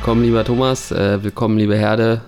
willkommen, lieber Thomas. Äh, willkommen, liebe Herde.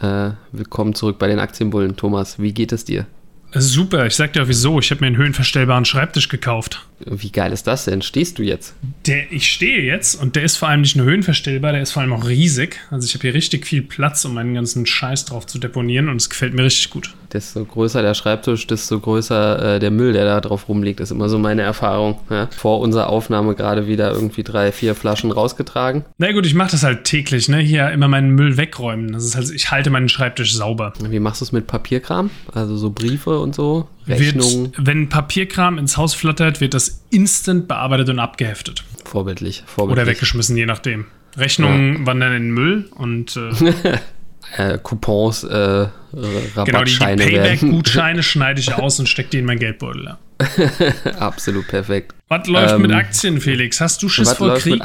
Äh, willkommen zurück bei den Aktienbullen. Thomas, wie geht es dir? Super, ich sag dir auch wieso. Ich habe mir einen höhenverstellbaren Schreibtisch gekauft. Wie geil ist das denn? Stehst du jetzt? Der, ich stehe jetzt und der ist vor allem nicht nur höhenverstellbar, der ist vor allem auch riesig. Also ich habe hier richtig viel Platz, um meinen ganzen Scheiß drauf zu deponieren und es gefällt mir richtig gut. Desto größer der Schreibtisch, desto größer äh, der Müll, der da drauf rumliegt. Das ist immer so meine Erfahrung. Ja? Vor unserer Aufnahme gerade wieder irgendwie drei, vier Flaschen rausgetragen. Na gut, ich mache das halt täglich, ne? Hier immer meinen Müll wegräumen. Das ist halt, ich halte meinen Schreibtisch sauber. Wie machst du es mit Papierkram? Also so Briefe und so? Rechnungen? Wird, wenn Papierkram ins Haus flattert, wird das instant bearbeitet und abgeheftet. Vorbildlich. vorbildlich. Oder weggeschmissen, je nachdem. Rechnungen ja. wandern in den Müll und äh, äh, Coupons, äh, Rabattscheine Genau, die, die Payback-Gutscheine schneide ich aus und stecke die in meinen Geldbeutel. Absolut perfekt. Was läuft ähm, mit Aktien, Felix? Hast du Schiss vor Krieg?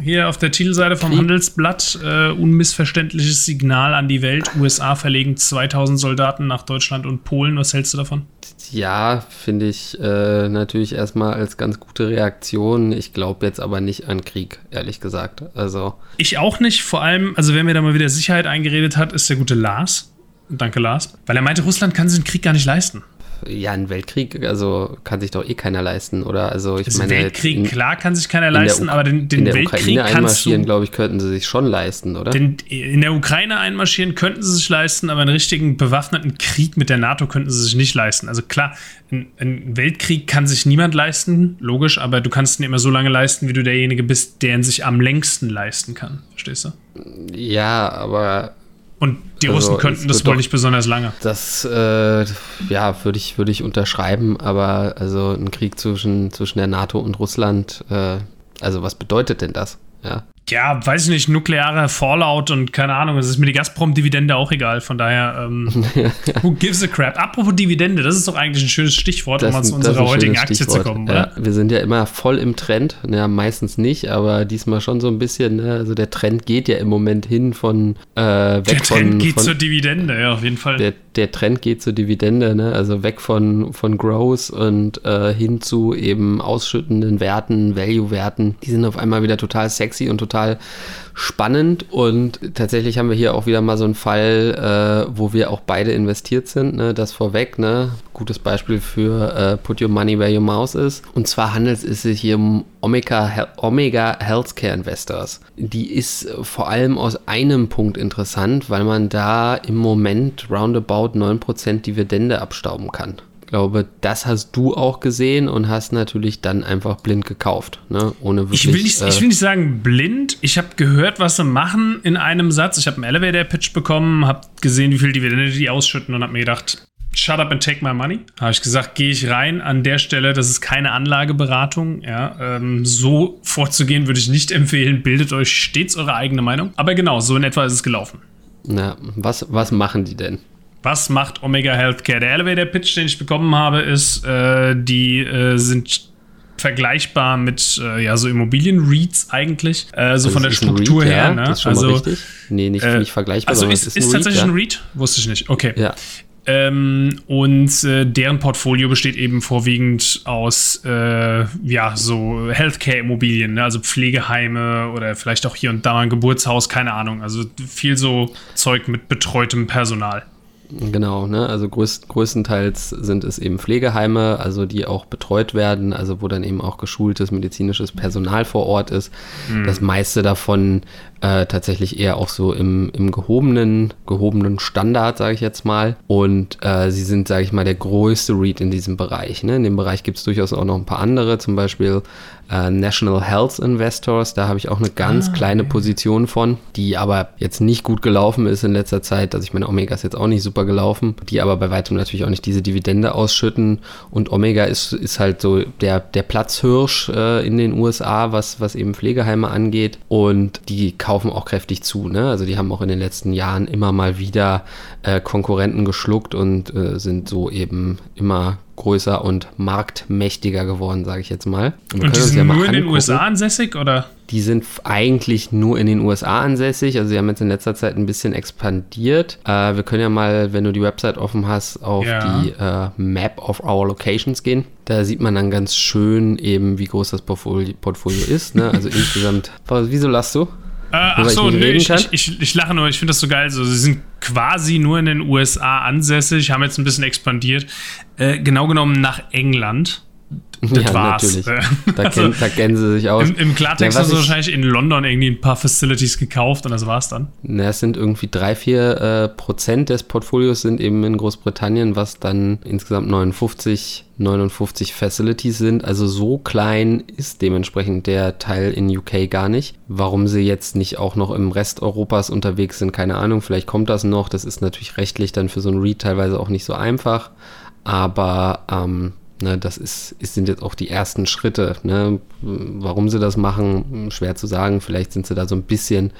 Hier auf der Titelseite vom Krieg? Handelsblatt äh, unmissverständliches Signal an die Welt. USA verlegen 2000 Soldaten nach Deutschland und Polen. Was hältst du davon? Ja, finde ich äh, natürlich erstmal als ganz gute Reaktion. Ich glaube jetzt aber nicht an Krieg, ehrlich gesagt. Also ich auch nicht. Vor allem, also wer mir da mal wieder Sicherheit eingeredet hat, ist der gute Lars. Danke, Lars. Weil er meinte, Russland kann sich den Krieg gar nicht leisten ja, ein Weltkrieg, also kann sich doch eh keiner leisten, oder? Also ich also meine. Weltkrieg, in, klar kann sich keiner leisten, aber den, den in der Weltkrieg Ukraine einmarschieren, glaube ich, könnten sie sich schon leisten, oder? Den, in der Ukraine einmarschieren könnten sie sich leisten, aber einen richtigen bewaffneten Krieg mit der NATO könnten sie sich nicht leisten. Also klar, ein, ein Weltkrieg kann sich niemand leisten, logisch, aber du kannst ihn immer so lange leisten, wie du derjenige bist, der ihn sich am längsten leisten kann. Verstehst du? Ja, aber und die also Russen könnten das wohl nicht besonders lange. Das, äh, ja, würde ich, würd ich unterschreiben, aber also ein Krieg zwischen, zwischen der NATO und Russland, äh, also was bedeutet denn das? Ja ja, weiß ich nicht, nuklearer Fallout und keine Ahnung, es ist mir die Gazprom-Dividende auch egal, von daher, ähm, who gives a crap? Apropos Dividende, das ist doch eigentlich ein schönes Stichwort, das, um mal zu unserer heutigen Aktie Stichwort. zu kommen, oder? Ja, wir sind ja immer voll im Trend, ja, meistens nicht, aber diesmal schon so ein bisschen, ne? also der Trend geht ja im Moment hin von, äh, weg Der Trend von, geht von, zur Dividende, ja, auf jeden Fall. Der, der Trend geht zur Dividende, ne? also weg von, von Growth und äh, hin zu eben ausschüttenden Werten, Value-Werten, die sind auf einmal wieder total sexy und total total spannend und tatsächlich haben wir hier auch wieder mal so einen Fall, äh, wo wir auch beide investiert sind, ne? das vorweg, ne? gutes Beispiel für äh, Put Your Money Where Your Mouse ist und zwar handelt es sich hier um Omega, Omega Healthcare Investors. Die ist vor allem aus einem Punkt interessant, weil man da im Moment roundabout 9% Dividende abstauben kann glaube, das hast du auch gesehen und hast natürlich dann einfach blind gekauft, ne? ohne wirklich. Ich will nicht, äh, ich will nicht sagen blind. Ich habe gehört, was sie machen in einem Satz. Ich habe einen Elevator-Pitch bekommen, habe gesehen, wie viel Dividende die ausschütten und habe mir gedacht, shut up and take my money. Habe ich gesagt, gehe ich rein an der Stelle, das ist keine Anlageberatung. Ja, ähm, so vorzugehen würde ich nicht empfehlen. Bildet euch stets eure eigene Meinung. Aber genau, so in etwa ist es gelaufen. Na, was, was machen die denn? Was macht Omega Healthcare? Der Elevator Pitch, den ich bekommen habe, ist, äh, die äh, sind vergleichbar mit äh, ja so Immobilien-REITs eigentlich, äh, so also von der Struktur REIT, her. Ja, ne? Das ist schon also, richtig. Nee, nicht, äh, nicht vergleichbar. Also ist, ist, ist tatsächlich ein REIT? Wusste ich nicht. Okay. Ja. Ähm, und äh, deren Portfolio besteht eben vorwiegend aus äh, ja so Healthcare-Immobilien, ne? also Pflegeheime oder vielleicht auch hier und da mal ein Geburtshaus, keine Ahnung. Also viel so Zeug mit betreutem Personal. Genau, ne? also größt, größtenteils sind es eben Pflegeheime, also die auch betreut werden, also wo dann eben auch geschultes medizinisches Personal vor Ort ist. Mhm. Das meiste davon äh, tatsächlich eher auch so im, im gehobenen, gehobenen Standard, sage ich jetzt mal. Und äh, sie sind, sage ich mal, der größte Read in diesem Bereich. Ne? In dem Bereich gibt es durchaus auch noch ein paar andere, zum Beispiel äh, National Health Investors. Da habe ich auch eine ganz ah, kleine Position von, die aber jetzt nicht gut gelaufen ist in letzter Zeit. Also ich meine, Omega ist jetzt auch nicht super gelaufen, die aber bei weitem natürlich auch nicht diese Dividende ausschütten. Und Omega ist, ist halt so der, der Platzhirsch äh, in den USA, was, was eben Pflegeheime angeht. Und die kaufen kaufen auch kräftig zu. Ne? Also die haben auch in den letzten Jahren immer mal wieder äh, Konkurrenten geschluckt und äh, sind so eben immer größer und marktmächtiger geworden, sage ich jetzt mal. Und, und die sind ja nur in den USA ansässig oder? Die sind eigentlich nur in den USA ansässig. Also sie haben jetzt in letzter Zeit ein bisschen expandiert. Äh, wir können ja mal, wenn du die Website offen hast, auf ja. die äh, Map of Our Locations gehen. Da sieht man dann ganz schön eben, wie groß das Portfolio, Portfolio ist. Ne? Also insgesamt. Wieso lachst du? Äh, ach so, ich, nee, ich, ich, ich, lache nur, ich finde das so geil. So, sie sind quasi nur in den USA ansässig, haben jetzt ein bisschen expandiert. Äh, genau genommen nach England. Das ja, war's. Natürlich. Da, also, kennen, da, kennen, sie sich aus. Im, im Klartext ja, hast du wahrscheinlich in London irgendwie ein paar Facilities gekauft und das war's dann. Na, es sind irgendwie drei, vier äh, Prozent des Portfolios sind eben in Großbritannien, was dann insgesamt 59, 59 Facilities sind. Also so klein ist dementsprechend der Teil in UK gar nicht. Warum sie jetzt nicht auch noch im Rest Europas unterwegs sind, keine Ahnung. Vielleicht kommt das noch. Das ist natürlich rechtlich dann für so ein Read teilweise auch nicht so einfach. Aber ähm, Ne, das ist, ist, sind jetzt auch die ersten Schritte. Ne? Warum sie das machen, schwer zu sagen. Vielleicht sind sie da so ein bisschen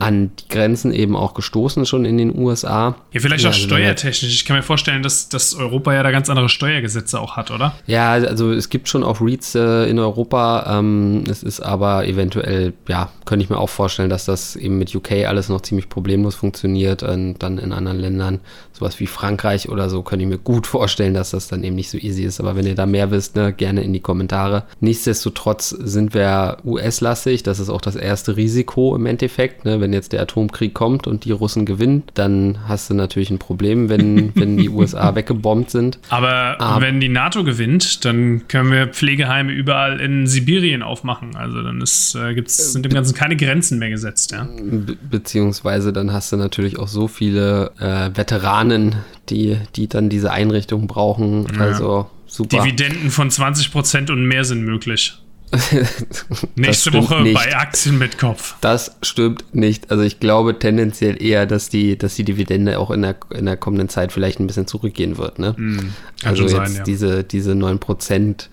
an die Grenzen eben auch gestoßen schon in den USA. Ja, vielleicht auch also steuertechnisch. Ich kann mir vorstellen, dass, dass Europa ja da ganz andere Steuergesetze auch hat, oder? Ja, also es gibt schon auch REITs äh, in Europa. Ähm, es ist aber eventuell, ja, könnte ich mir auch vorstellen, dass das eben mit UK alles noch ziemlich problemlos funktioniert und dann in anderen Ländern, sowas wie Frankreich oder so, könnte ich mir gut vorstellen, dass das dann eben nicht so easy ist. Aber wenn ihr da mehr wisst, ne, gerne in die Kommentare. Nichtsdestotrotz sind wir US-lastig. Das ist auch das erste Risiko im Endeffekt. Ne? Wenn wenn jetzt der Atomkrieg kommt und die Russen gewinnen, dann hast du natürlich ein Problem, wenn, wenn die USA weggebombt sind. Aber, Aber, wenn die NATO gewinnt, dann können wir Pflegeheime überall in Sibirien aufmachen. Also dann ist, äh, gibt's, sind dem Ganzen keine Grenzen mehr gesetzt. Ja? Be beziehungsweise dann hast du natürlich auch so viele äh, Veteranen, die, die dann diese Einrichtung brauchen. Ja. Also super. Dividenden von 20% und mehr sind möglich. Nächste Woche nicht. bei Aktien mit Kopf. Das stimmt nicht. Also ich glaube tendenziell eher, dass die, dass die Dividende auch in der, in der kommenden Zeit vielleicht ein bisschen zurückgehen wird. Ne? Mm, also jetzt sein, ja. diese, diese 9%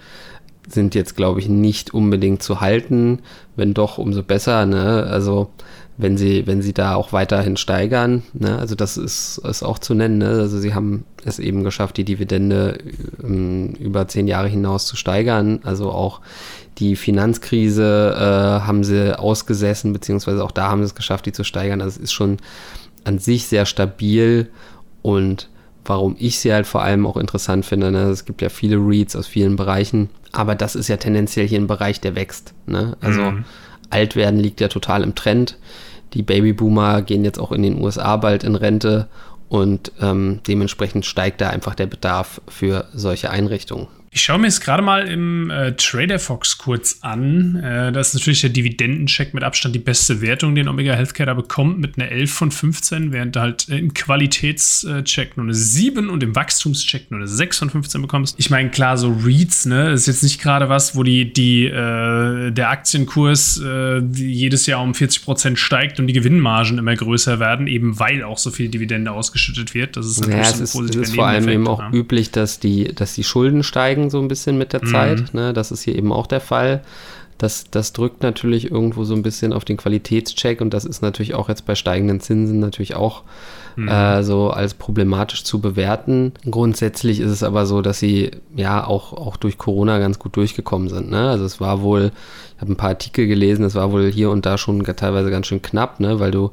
sind jetzt, glaube ich, nicht unbedingt zu halten. Wenn doch, umso besser. Ne? Also wenn sie, wenn sie da auch weiterhin steigern, ne? also das ist, ist auch zu nennen, ne? also sie haben es eben geschafft, die Dividende ähm, über zehn Jahre hinaus zu steigern, also auch die Finanzkrise äh, haben sie ausgesessen, beziehungsweise auch da haben sie es geschafft, die zu steigern. Also es ist schon an sich sehr stabil und warum ich sie halt vor allem auch interessant finde. Ne? Es gibt ja viele Reads aus vielen Bereichen, aber das ist ja tendenziell hier ein Bereich, der wächst. Ne? Also mhm. alt werden liegt ja total im Trend. Die Babyboomer gehen jetzt auch in den USA bald in Rente und ähm, dementsprechend steigt da einfach der Bedarf für solche Einrichtungen. Ich schaue mir jetzt gerade mal im äh, Trader Fox kurz an. Äh, das ist natürlich der Dividendencheck mit Abstand die beste Wertung, den Omega Healthcare da bekommt, mit einer 11 von 15, während du halt äh, im Qualitätscheck nur eine 7 und im Wachstumscheck nur eine 6 von 15 bekommst. Ich meine, klar, so Reads, ne, ist jetzt nicht gerade was, wo die, die, äh, der Aktienkurs äh, jedes Jahr um 40 Prozent steigt und die Gewinnmargen immer größer werden, eben weil auch so viel Dividende ausgeschüttet wird. Das ist natürlich ja, so ein positiver Es ist vor allem eben auch ja. üblich, dass die, dass die Schulden steigen so ein bisschen mit der mhm. Zeit. Ne? Das ist hier eben auch der Fall. Das, das drückt natürlich irgendwo so ein bisschen auf den Qualitätscheck und das ist natürlich auch jetzt bei steigenden Zinsen natürlich auch mhm. äh, so als problematisch zu bewerten. Grundsätzlich ist es aber so, dass sie ja auch, auch durch Corona ganz gut durchgekommen sind. Ne? Also es war wohl, ich habe ein paar Artikel gelesen, es war wohl hier und da schon teilweise ganz schön knapp, ne? weil du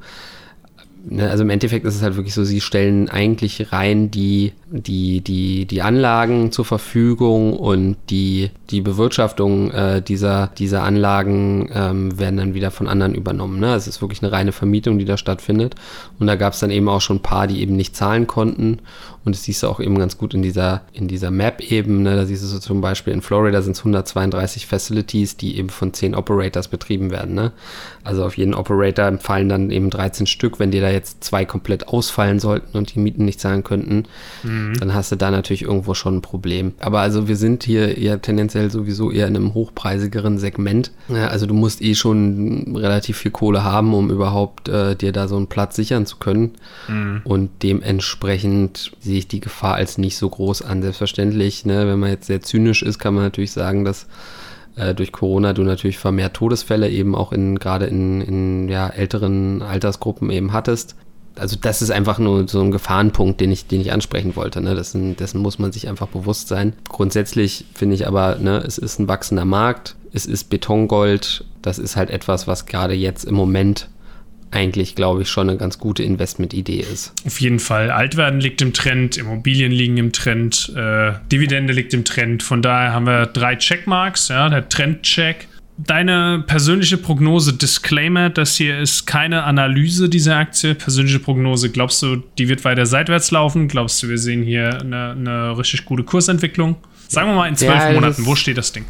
Ne, also im Endeffekt ist es halt wirklich so, sie stellen eigentlich rein die, die, die, die Anlagen zur Verfügung und die, die Bewirtschaftung äh, dieser, dieser Anlagen ähm, werden dann wieder von anderen übernommen. Ne? Es ist wirklich eine reine Vermietung, die da stattfindet. Und da gab es dann eben auch schon ein paar, die eben nicht zahlen konnten. Und das siehst du auch eben ganz gut in dieser, in dieser Map eben. Ne? Da siehst du so zum Beispiel in Florida sind es 132 Facilities, die eben von 10 Operators betrieben werden. Ne? Also auf jeden Operator fallen dann eben 13 Stück, wenn dir da jetzt zwei komplett ausfallen sollten und die Mieten nicht zahlen könnten, mhm. Dann hast du da natürlich irgendwo schon ein Problem. Aber also wir sind hier eher tendenziell sowieso eher in einem hochpreisigeren Segment. Ja, also du musst eh schon relativ viel Kohle haben, um überhaupt äh, dir da so einen Platz sichern zu können. Mhm. Und dementsprechend sehe ich die Gefahr als nicht so groß an. Selbstverständlich, ne, wenn man jetzt sehr zynisch ist, kann man natürlich sagen, dass äh, durch Corona du natürlich vermehrt Todesfälle eben auch in gerade in, in ja, älteren Altersgruppen eben hattest. Also das ist einfach nur so ein Gefahrenpunkt, den ich, den ich ansprechen wollte. Ne? Dessen, dessen muss man sich einfach bewusst sein. Grundsätzlich finde ich aber, ne, es ist ein wachsender Markt, es ist Betongold, das ist halt etwas, was gerade jetzt im Moment eigentlich, glaube ich, schon eine ganz gute Investmentidee ist. Auf jeden Fall. Altwerden liegt im Trend, Immobilien liegen im Trend, äh, Dividende liegt im Trend. Von daher haben wir drei Checkmarks. Ja, der Trendcheck, deine persönliche Prognose, Disclaimer, das hier ist keine Analyse dieser Aktie. Persönliche Prognose, glaubst du, die wird weiter seitwärts laufen? Glaubst du, wir sehen hier eine, eine richtig gute Kursentwicklung? Sagen wir mal in zwölf ja, Monaten, wo steht das Ding?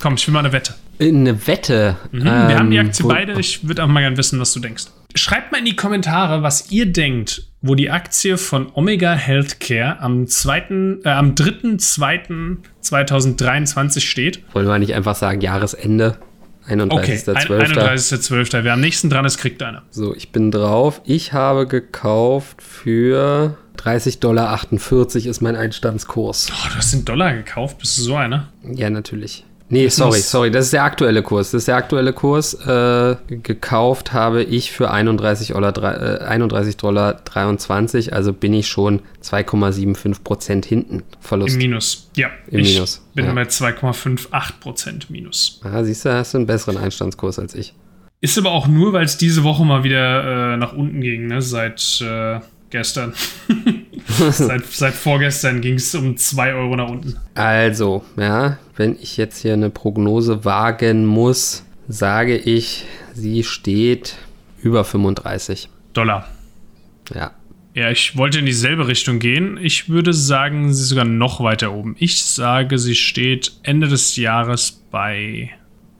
Komm, ich will mal eine Wette. Eine Wette? Mhm, wir ähm, haben die Aktie beide. Ich würde auch mal gerne wissen, was du denkst. Schreibt mal in die Kommentare, was ihr denkt, wo die Aktie von Omega Healthcare am, äh, am 3.2.2023 steht. Wollen wir nicht einfach sagen Jahresende? 31.12. Okay, 31.12. Wer am nächsten dran ist, kriegt eine. So, ich bin drauf. Ich habe gekauft für 30,48 Dollar ist mein Einstandskurs. Oh, du hast den Dollar gekauft? Bist du so einer? Ja, natürlich. Nee, sorry, sorry, das ist der aktuelle Kurs. Das ist der aktuelle Kurs. Äh, gekauft habe ich für 31 Dollar, äh, 31 Dollar 23, also bin ich schon 2,75 Prozent hinten. Verlust. Im Minus, ja. Im ich Minus. bin ja. bei 2,58 Prozent Minus. Ah, siehst du, hast du einen besseren Einstandskurs als ich. Ist aber auch nur, weil es diese Woche mal wieder äh, nach unten ging, ne? Seit äh, gestern. seit, seit vorgestern ging es um 2 Euro nach unten. Also, ja, wenn ich jetzt hier eine Prognose wagen muss, sage ich, sie steht über 35 Dollar. Ja. Ja, ich wollte in dieselbe Richtung gehen. Ich würde sagen, sie ist sogar noch weiter oben. Ich sage, sie steht Ende des Jahres bei,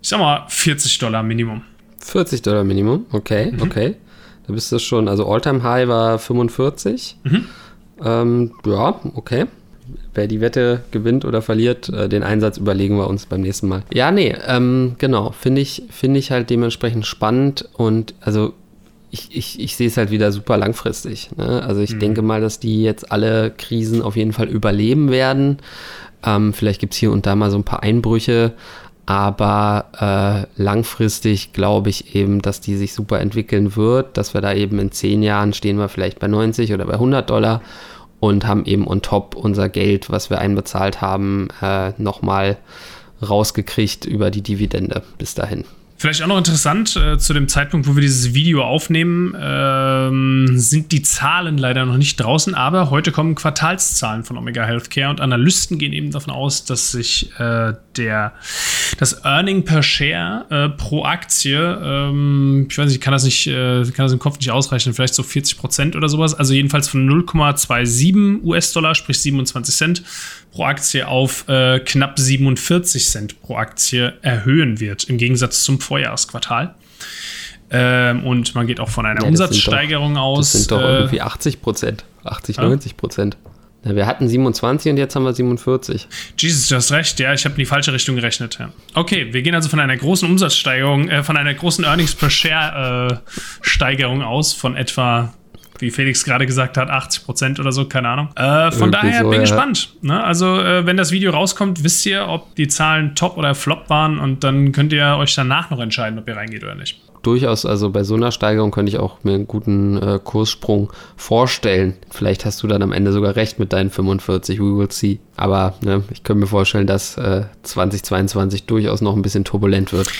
ich sag mal, 40 Dollar Minimum. 40 Dollar Minimum, okay, mhm. okay. Da bist du schon, also Alltime High war 45. Mhm. Ähm, ja, okay. Wer die Wette gewinnt oder verliert, äh, den Einsatz überlegen wir uns beim nächsten Mal. Ja, nee, ähm, genau. Finde ich, find ich halt dementsprechend spannend und also ich, ich, ich sehe es halt wieder super langfristig. Ne? Also ich mhm. denke mal, dass die jetzt alle Krisen auf jeden Fall überleben werden. Ähm, vielleicht gibt es hier und da mal so ein paar Einbrüche, aber äh, langfristig glaube ich eben, dass die sich super entwickeln wird, dass wir da eben in zehn Jahren stehen wir vielleicht bei 90 oder bei 100 Dollar und haben eben on top unser Geld, was wir einbezahlt haben, äh, nochmal rausgekriegt über die Dividende bis dahin. Vielleicht auch noch interessant, äh, zu dem Zeitpunkt, wo wir dieses Video aufnehmen, ähm, sind die Zahlen leider noch nicht draußen, aber heute kommen Quartalszahlen von Omega Healthcare und Analysten gehen eben davon aus, dass sich äh, der, das Earning per Share äh, pro Aktie, ähm, ich weiß nicht, ich kann das nicht, äh, kann das im Kopf nicht ausrechnen, vielleicht so 40 Prozent oder sowas, also jedenfalls von 0,27 US-Dollar, sprich 27 Cent pro Aktie auf äh, knapp 47 Cent pro Aktie erhöhen wird, im Gegensatz zum Vorjahresquartal. Ähm, und man geht auch von einer ja, Umsatzsteigerung doch, aus. Das sind doch äh, irgendwie 80 Prozent, 80, ja? 90 Prozent. Ja, wir hatten 27 und jetzt haben wir 47. Jesus, du hast recht, ja, ich habe in die falsche Richtung gerechnet. Ja. Okay, wir gehen also von einer großen Umsatzsteigerung, äh, von einer großen Earnings per Share äh, Steigerung aus von etwa wie Felix gerade gesagt hat, 80 Prozent oder so, keine Ahnung. Äh, von Irgendwie daher so, bin ich ja. gespannt. Ne? Also, äh, wenn das Video rauskommt, wisst ihr, ob die Zahlen top oder flop waren und dann könnt ihr euch danach noch entscheiden, ob ihr reingeht oder nicht. Durchaus, also bei so einer Steigerung könnte ich auch mir einen guten äh, Kurssprung vorstellen. Vielleicht hast du dann am Ende sogar recht mit deinen 45, we will see. Aber ne, ich könnte mir vorstellen, dass 2022 äh, durchaus noch ein bisschen turbulent wird.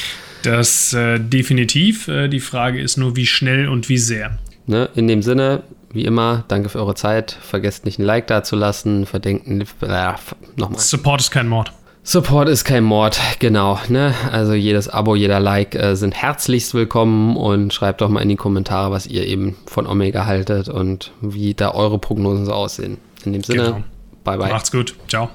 Das äh, definitiv. Äh, die Frage ist nur, wie schnell und wie sehr. Ne? In dem Sinne, wie immer, danke für eure Zeit. Vergesst nicht ein Like dazulassen. Verdenken, äh, nochmal. Support ist kein Mord. Support ist kein Mord, genau. Ne? Also jedes Abo, jeder Like äh, sind herzlichst willkommen und schreibt doch mal in die Kommentare, was ihr eben von Omega haltet und wie da eure Prognosen so aussehen. In dem Sinne, genau. bye bye. Macht's gut. Ciao.